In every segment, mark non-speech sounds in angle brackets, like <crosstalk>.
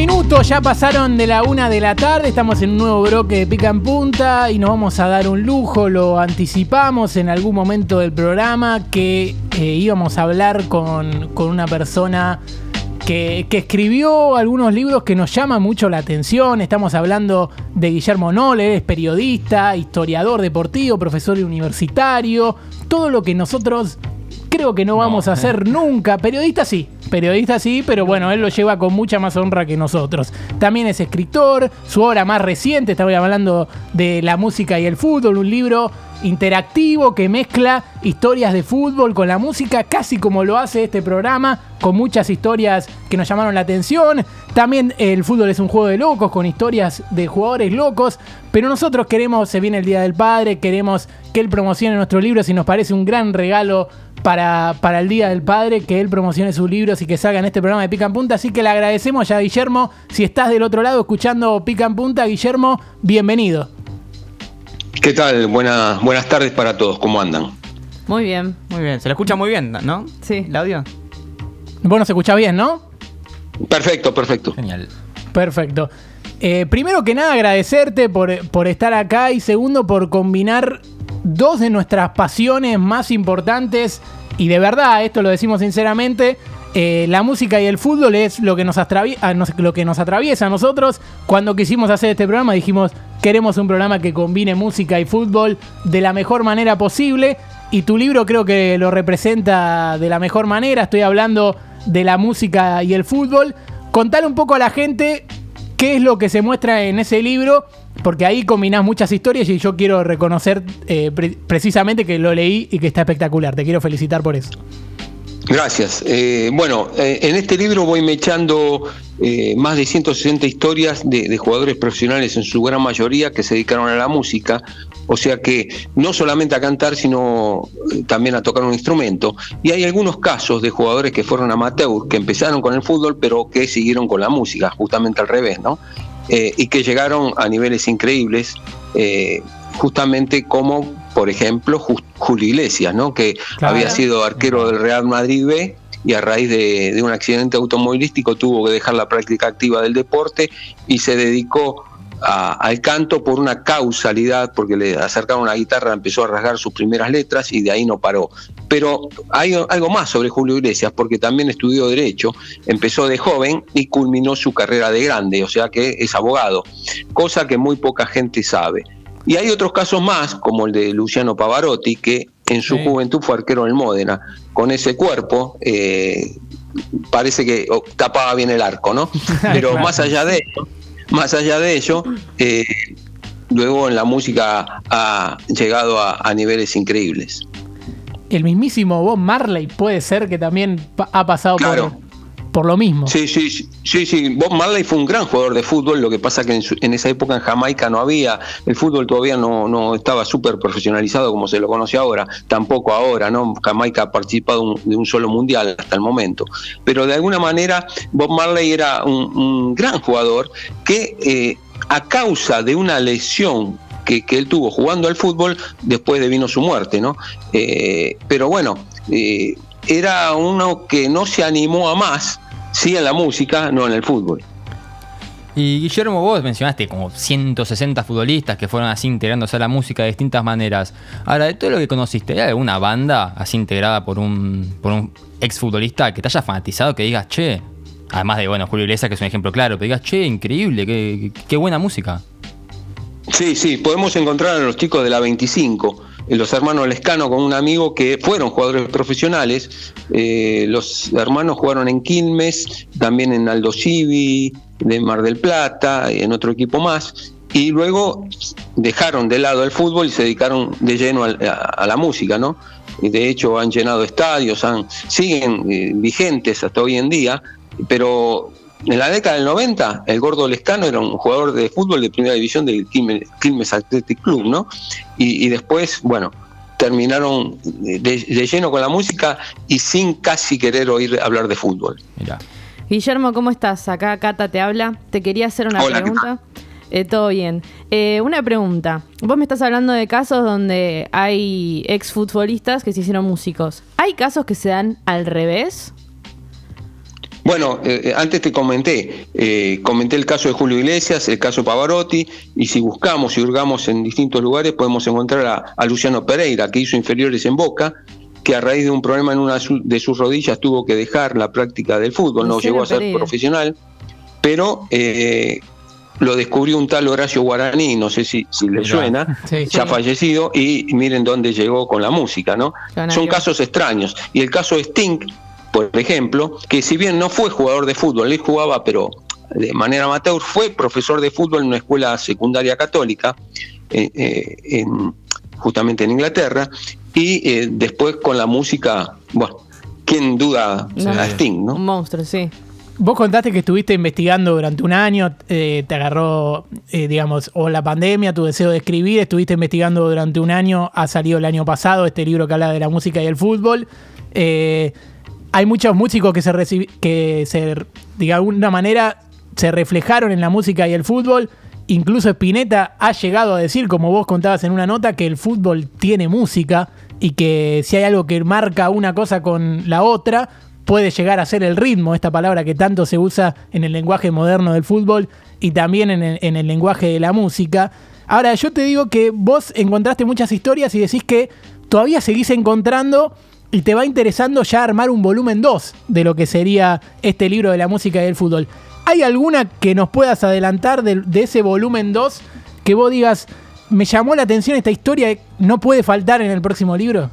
minutos ya pasaron de la una de la tarde, estamos en un nuevo bloque de Pica en Punta y nos vamos a dar un lujo, lo anticipamos en algún momento del programa que eh, íbamos a hablar con, con una persona que, que escribió algunos libros que nos llaman mucho la atención, estamos hablando de Guillermo Noller, es periodista, historiador deportivo, profesor universitario, todo lo que nosotros creo que no vamos a hacer nunca, periodista sí, Periodista sí, pero bueno, él lo lleva con mucha más honra que nosotros. También es escritor, su obra más reciente, estaba hablando de la música y el fútbol, un libro interactivo que mezcla historias de fútbol con la música, casi como lo hace este programa, con muchas historias que nos llamaron la atención. También el fútbol es un juego de locos, con historias de jugadores locos, pero nosotros queremos, se viene el Día del Padre, queremos que él promocione nuestros libros y nos parece un gran regalo para, para el Día del Padre, que él promocione sus libros y que salga en este programa de Pica en Punta. Así que le agradecemos ya a Guillermo. Si estás del otro lado escuchando Pica en Punta, Guillermo, bienvenido. ¿Qué tal? buenas tardes para todos. ¿Cómo andan? Muy bien. Muy bien. Se lo escucha muy bien, ¿no? Sí. ¿El audio? Bueno, se escucha bien, ¿no? Perfecto, perfecto. Genial. Perfecto. Eh, primero que nada, agradecerte por, por estar acá y segundo por combinar dos de nuestras pasiones más importantes, y de verdad, esto lo decimos sinceramente, eh, la música y el fútbol es lo que, nos atraviesa, lo que nos atraviesa a nosotros. Cuando quisimos hacer este programa dijimos, queremos un programa que combine música y fútbol de la mejor manera posible. Y tu libro creo que lo representa de la mejor manera. Estoy hablando de la música y el fútbol. Contale un poco a la gente qué es lo que se muestra en ese libro porque ahí combinás muchas historias y yo quiero reconocer eh, precisamente que lo leí y que está espectacular. Te quiero felicitar por eso. Gracias. Eh, bueno, eh, en este libro voy mechando más de 160 historias de, jugadores profesionales, en su gran mayoría, que se dedicaron a la música. O sea que no solamente a cantar, sino también a tocar un instrumento. Y hay algunos casos de jugadores que fueron amateur, que empezaron con el fútbol, pero que siguieron con la música, justamente al revés, ¿no? Eh, y que llegaron a niveles increíbles, eh, justamente como, por ejemplo, Julio Iglesias, ¿no? que había sido arquero del Real Madrid B y a raíz de, un accidente automovilístico tuvo que dejar la práctica activa del deporte y se dedicó al canto por una causalidad, porque le acercaron una guitarra, empezó a rasgar sus primeras letras y de ahí no paró. Pero hay algo más sobre Julio Iglesias, porque también estudió Derecho, empezó de joven y culminó su carrera de grande, o sea que es abogado, cosa que muy poca gente sabe. Y hay otros casos más, como el de Luciano Pavarotti, que en su juventud fue arquero en el Módena. Con ese cuerpo, eh, parece que oh, tapaba bien el arco, ¿no? <laughs> Pero más allá de eso, más allá de ello, eh, luego en la música ha llegado a, niveles increíbles. El mismísimo Bob Marley puede ser que también ha pasado por, por lo mismo. Sí, sí, sí, sí. Bob Marley fue un gran jugador de fútbol. Lo que pasa que en, esa época en Jamaica no había, el fútbol todavía no, no estaba súper profesionalizado como se lo conoce ahora, tampoco ahora, ¿no? Jamaica ha participado de un solo mundial hasta el momento. Pero de alguna manera Bob Marley era un, gran jugador que eh, a causa de una lesión que, él tuvo jugando al fútbol, después de vino su muerte, ¿no? Eh, pero bueno, eh, era uno que no se animó a más, sí en la música, no en el fútbol. Y Guillermo, vos mencionaste como 160 futbolistas que fueron así integrándose a la música de distintas maneras. Ahora, de todo lo que conociste, ¿hay alguna banda así integrada por un, por un exfutbolista que te haya fanatizado, que digas, che, además de, bueno, Julio Iglesias, que es un ejemplo claro, pero digas, che, increíble, qué, qué buena música? Sí, sí, podemos encontrar a los chicos de la 25 los hermanos Lescano con un amigo que fueron jugadores profesionales. Eh, los hermanos jugaron en Quilmes, también en Aldo Civi, de Mar del Plata, en otro equipo más. Y luego dejaron de lado el fútbol y se dedicaron de lleno a, la música, ¿no? Y de hecho han llenado estadios, han, siguen eh, vigentes hasta hoy en día, pero en la década del 90, el gordo Lescano era un jugador de fútbol de primera división del Quilmes Athletic Club, ¿no? Y, después, bueno, terminaron de, lleno con la música y sin casi querer oír hablar de fútbol. Guillermo, ¿cómo estás? Acá Cata te habla. Te quería hacer una pregunta. Eh, todo bien. Eh, una pregunta. Vos me estás hablando de casos donde hay exfutbolistas que se hicieron músicos. ¿Hay casos que se dan al revés? Bueno, eh, eh, antes te comenté, eh, comenté el caso de Julio Iglesias, el caso Pavarotti, y si buscamos y hurgamos en distintos lugares podemos encontrar a, Luciano Pereira, que hizo inferiores en Boca, que a raíz de un problema en una de sus rodillas tuvo que dejar la práctica del fútbol, no llegó a ser profesional, pero lo descubrió un tal Horacio Guaraní, no sé si, le suena, ya fallecido, y miren dónde llegó con la música, ¿no? Son casos extraños. Y el caso de Sting, por ejemplo, que si bien no fue jugador de fútbol, él jugaba, pero de manera amateur, fue profesor de fútbol en una escuela secundaria católica, eh, eh, justamente en Inglaterra, y eh, después con la música, bueno, ¿quién duda a Sting, no? Un monstruo, sí. Vos contaste que estuviste investigando durante un año, te agarró, digamos, o la pandemia, tu deseo de escribir, estuviste investigando durante un año, ha salido el año pasado este libro que habla de la música y el fútbol hay muchos músicos que se que se, de alguna manera se reflejaron en la música y el fútbol. Incluso Spinetta ha llegado a decir, como vos contabas en una nota, que el fútbol tiene música y que si hay algo que marca una cosa con la otra, puede llegar a ser el ritmo, esta palabra que tanto se usa en el lenguaje moderno del fútbol y también en el, en el lenguaje de la música. Ahora, yo te digo que vos encontraste muchas historias y decís que todavía seguís encontrando y te va interesando ya armar un volumen 2 de lo que sería este libro de la música y del fútbol. ¿Hay alguna que nos puedas adelantar de, ese volumen 2 que vos digas, me llamó la atención esta historia, no puede faltar en el próximo libro?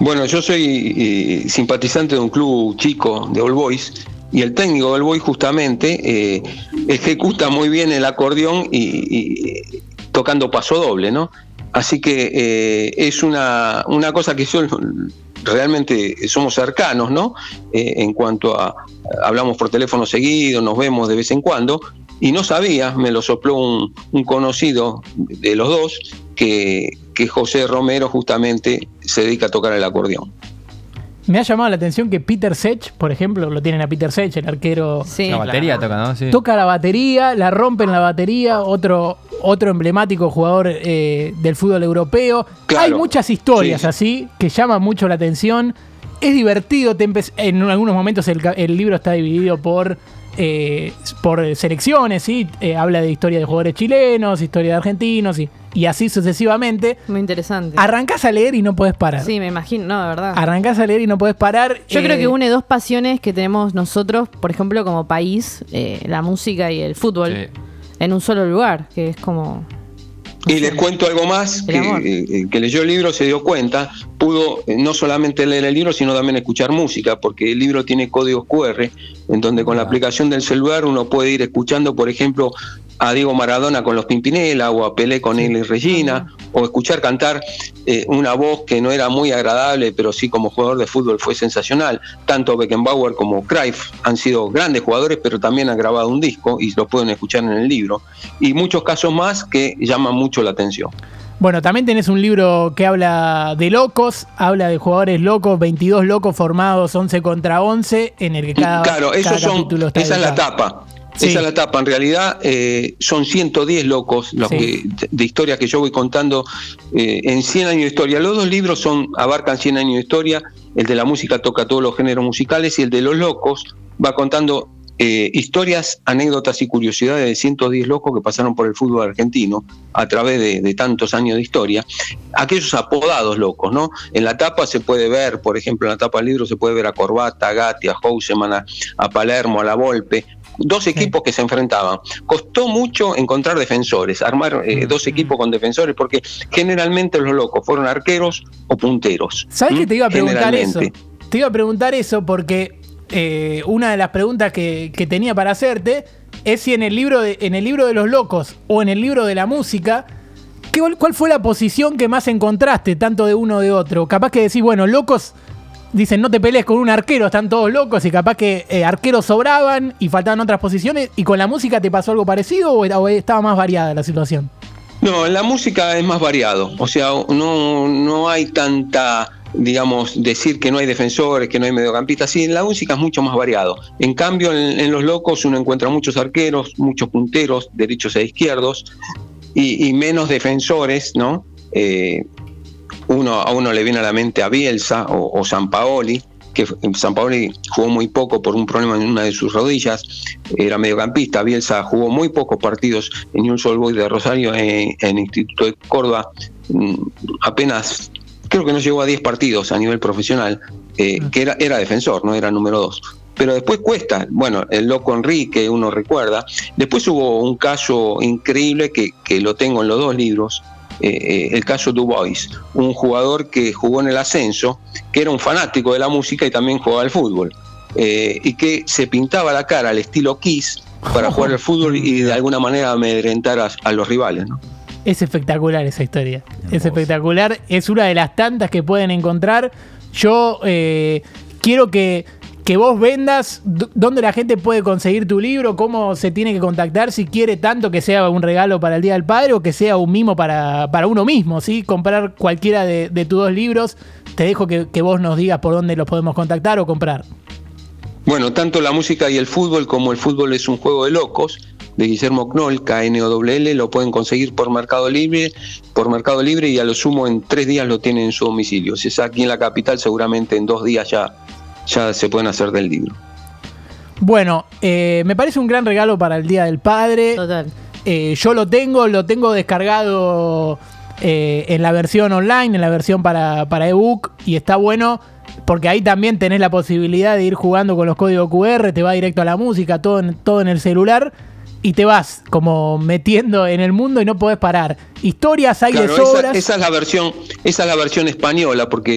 Bueno, yo soy eh, simpatizante de un club chico de All Boys y el técnico de All Boys justamente eh, ejecuta muy bien el acordeón y, tocando paso doble, ¿no? Así que eh, es una, una, cosa que son, realmente somos cercanos, ¿no? Eh, en cuanto a, hablamos por teléfono seguido, nos vemos de vez en cuando, y no sabía, me lo sopló un, conocido de los dos, que, que José Romero justamente se dedica a tocar el acordeón. Me ha llamado la atención que Peter Sech, por ejemplo, lo tienen a Peter Sech, el arquero. Sí. La batería toca, ¿no? Sí. Toca la batería, la rompe en la batería, otro, otro emblemático jugador eh, del fútbol europeo. Hay muchas historias así que llaman mucho la atención. Es divertido, en algunos momentos el, libro está dividido por eh, por selecciones, ¿sí? Eh, habla de historia de jugadores chilenos, historia de argentinos y y así sucesivamente. Muy interesante. Arrancás a leer y no puedes parar. Sí, me imagino, no, de verdad. Arrancás a leer y no puedes parar. Yo creo que eh, une dos pasiones que tenemos nosotros, por ejemplo, como país, eh, la música y el fútbol, en un solo lugar, que es como... Y les cuento algo más, que, eh, que, leyó el libro se dio cuenta, pudo no solamente leer el libro, sino también escuchar música, porque el libro tiene códigos QR, en donde con la aplicación del celular uno puede ir escuchando, por ejemplo, a Diego Maradona con los Pimpinela o a Pelé con él y Regina, o escuchar cantar eh, una voz que no era muy agradable, pero sí como jugador de fútbol fue sensacional. Tanto Beckenbauer como Cruyff han sido grandes jugadores, pero también han grabado un disco y lo pueden escuchar en el libro. Y muchos casos más que llaman mucho la atención. Bueno, también tenés un libro que habla de locos, habla de jugadores locos, 22 locos formados 11 contra 11, en el que cada, claro, esos son, esa es la tapa. Esa es la etapa. En realidad eh, son 110 locos los que, de historias que yo voy contando eh, en 100 años de historia. Los dos libros son abarcan 100 años de historia. El de la música toca todos los géneros musicales y el de los locos va contando eh, historias, anécdotas y curiosidades de 110 locos que pasaron por el fútbol argentino a través de, tantos años de historia. Aquellos apodados locos, ¿no? En la tapa se puede ver, por ejemplo, en la tapa del libro se puede ver a Corbata, a Gatti, a Houseman, a, a Palermo, a La Volpe, dos equipos que se enfrentaban. Costó mucho encontrar defensores, armar eh, mm. dos equipos con defensores, porque generalmente los locos fueron arqueros o punteros. ¿Sabes qué te iba a preguntar eso? Te iba a preguntar eso porque eh, una de las preguntas que, tenía para hacerte es si en el libro de, en el libro de los locos o en el libro de la música. ¿Cuál fue la posición que más encontraste, tanto de uno o de otro? Capaz que decís, bueno, locos dicen no te pelees con un arquero, están todos locos y capaz que eh, arqueros sobraban y faltaban otras posiciones. ¿Y con la música te pasó algo parecido o, estaba más variada la situación? No, la música es más variado. O sea, no, no hay tanta, digamos, decir que no hay defensores, que no hay mediocampistas. Sí, en la música es mucho más variado. En cambio, en, los locos uno encuentra muchos arqueros, muchos punteros, derechos e izquierdos, y, menos defensores, ¿no? Eh, uno, a uno le viene a la mente a Bielsa o, San Paoli, que San Paoli jugó muy poco por un problema en una de sus rodillas, era mediocampista, Bielsa jugó muy pocos partidos en un Boys de Rosario en, el Instituto de Córdoba, mm, apenas creo que no llegó a 10 partidos a nivel profesional, eh, que era, era defensor, no era número 2 pero después cuesta. Bueno, el loco Enrique, uno recuerda. Después hubo un caso increíble que, que lo tengo en los dos libros, eh, eh, el caso Dubois, un jugador que jugó en el ascenso, que era un fanático de la música y también jugaba al fútbol, eh, y que se pintaba la cara al estilo Kiss para jugar al fútbol y de <laughs> alguna manera amedrentar a, los rivales. Es espectacular esa historia, es espectacular, es una de las tantas que pueden encontrar. Yo quiero que que vos vendas, dónde la gente puede conseguir tu libro, cómo se tiene que contactar, si quiere tanto que sea un regalo para el Día del Padre o que sea un mimo para, uno mismo, ¿sí? Comprar cualquiera de, tus dos libros, te dejo que, vos nos digas por dónde los podemos contactar o comprar. Bueno, tanto la música y el fútbol como el fútbol es un juego de locos de Guillermo Knoll, KNOWL, lo pueden conseguir por Mercado Libre, por Mercado Libre y a lo sumo en tres días lo tienen en su domicilio. Si es aquí en la capital, seguramente en dos días ya ya se pueden hacer del libro. Bueno, eh, me parece un gran regalo para el Día del Padre. Total. Eh, yo lo tengo, lo tengo descargado eh, en la versión online, en la versión para, para ebook, y está bueno porque ahí también tenés la posibilidad de ir jugando con los códigos QR, te va directo a la música, todo en, todo en el celular y te vas como metiendo en el mundo y no podés parar. Historias hay de sobras. Esa, es la versión, esa es la versión española, porque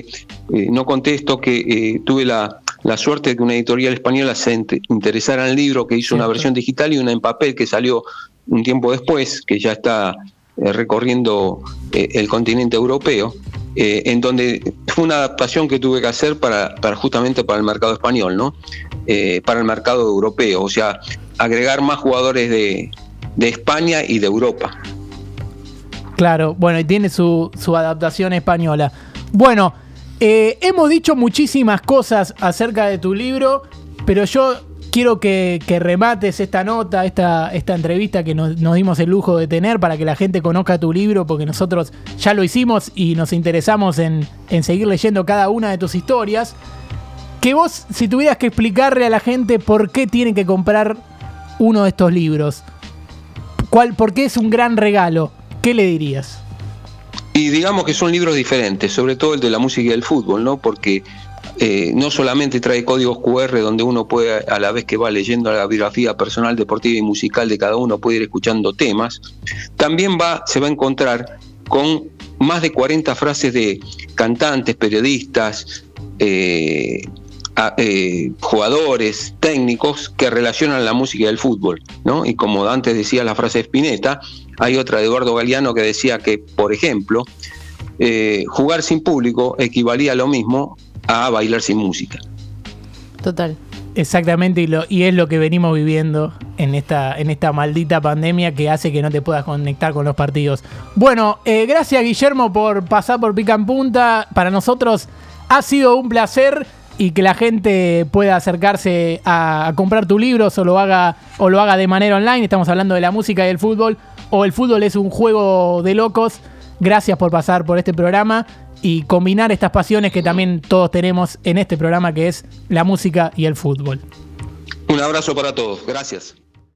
eh, no contesto que eh, tuve la, suerte de que una editorial española se interesara en el libro, que hizo una versión digital y una en papel que salió un tiempo después, que ya está eh, recorriendo el continente europeo. en donde fue una adaptación que tuve que hacer para, para justamente para el mercado español, ¿no? para el mercado europeo. O sea, agregar más jugadores de, España y de Europa. Claro, bueno, y tiene su, adaptación española. Bueno, eh, hemos dicho muchísimas cosas acerca de tu libro, pero yo quiero que, remates esta nota, esta, esta entrevista que nos, dimos el lujo de tener para que la gente conozca tu libro, porque nosotros ya lo hicimos y nos interesamos en, en seguir leyendo cada una de tus historias. Que vos, si tuvieras que explicarle a la gente por qué tienen que comprar uno de estos libros, ¿cuál, ¿por qué es un gran regalo? ¿Qué le dirías? Y digamos que son libros diferentes, sobre todo el de la música y el fútbol, ¿no? Porque eh, no solamente trae códigos QR donde uno puede, a la vez que va leyendo la biografía personal, deportiva y musical de cada uno, puede ir escuchando temas, también va, se va a encontrar con más de 40 frases de cantantes, periodistas, eh, eh, jugadores, técnicos que relacionan la música y el fútbol, ¿no? Y como antes decía la frase Spinetta, hay otra de Eduardo Galeano que decía que, por ejemplo, eh, jugar sin público equivalía a lo mismo a bailar sin música. Total. Exactamente, y, lo, y, es lo que venimos viviendo en esta, en esta maldita pandemia que hace que no te puedas conectar con los partidos. Bueno, eh, gracias Guillermo por pasar por Pica en Punta. Para nosotros ha sido un placer y que la gente pueda acercarse a, comprar tu libro o lo haga o lo haga de manera online. Estamos hablando de la música y el fútbol o el fútbol es un juego de locos. Gracias por pasar por este programa y combinar estas pasiones que también todos tenemos en este programa que es la música y el fútbol. Un abrazo para todos. Gracias.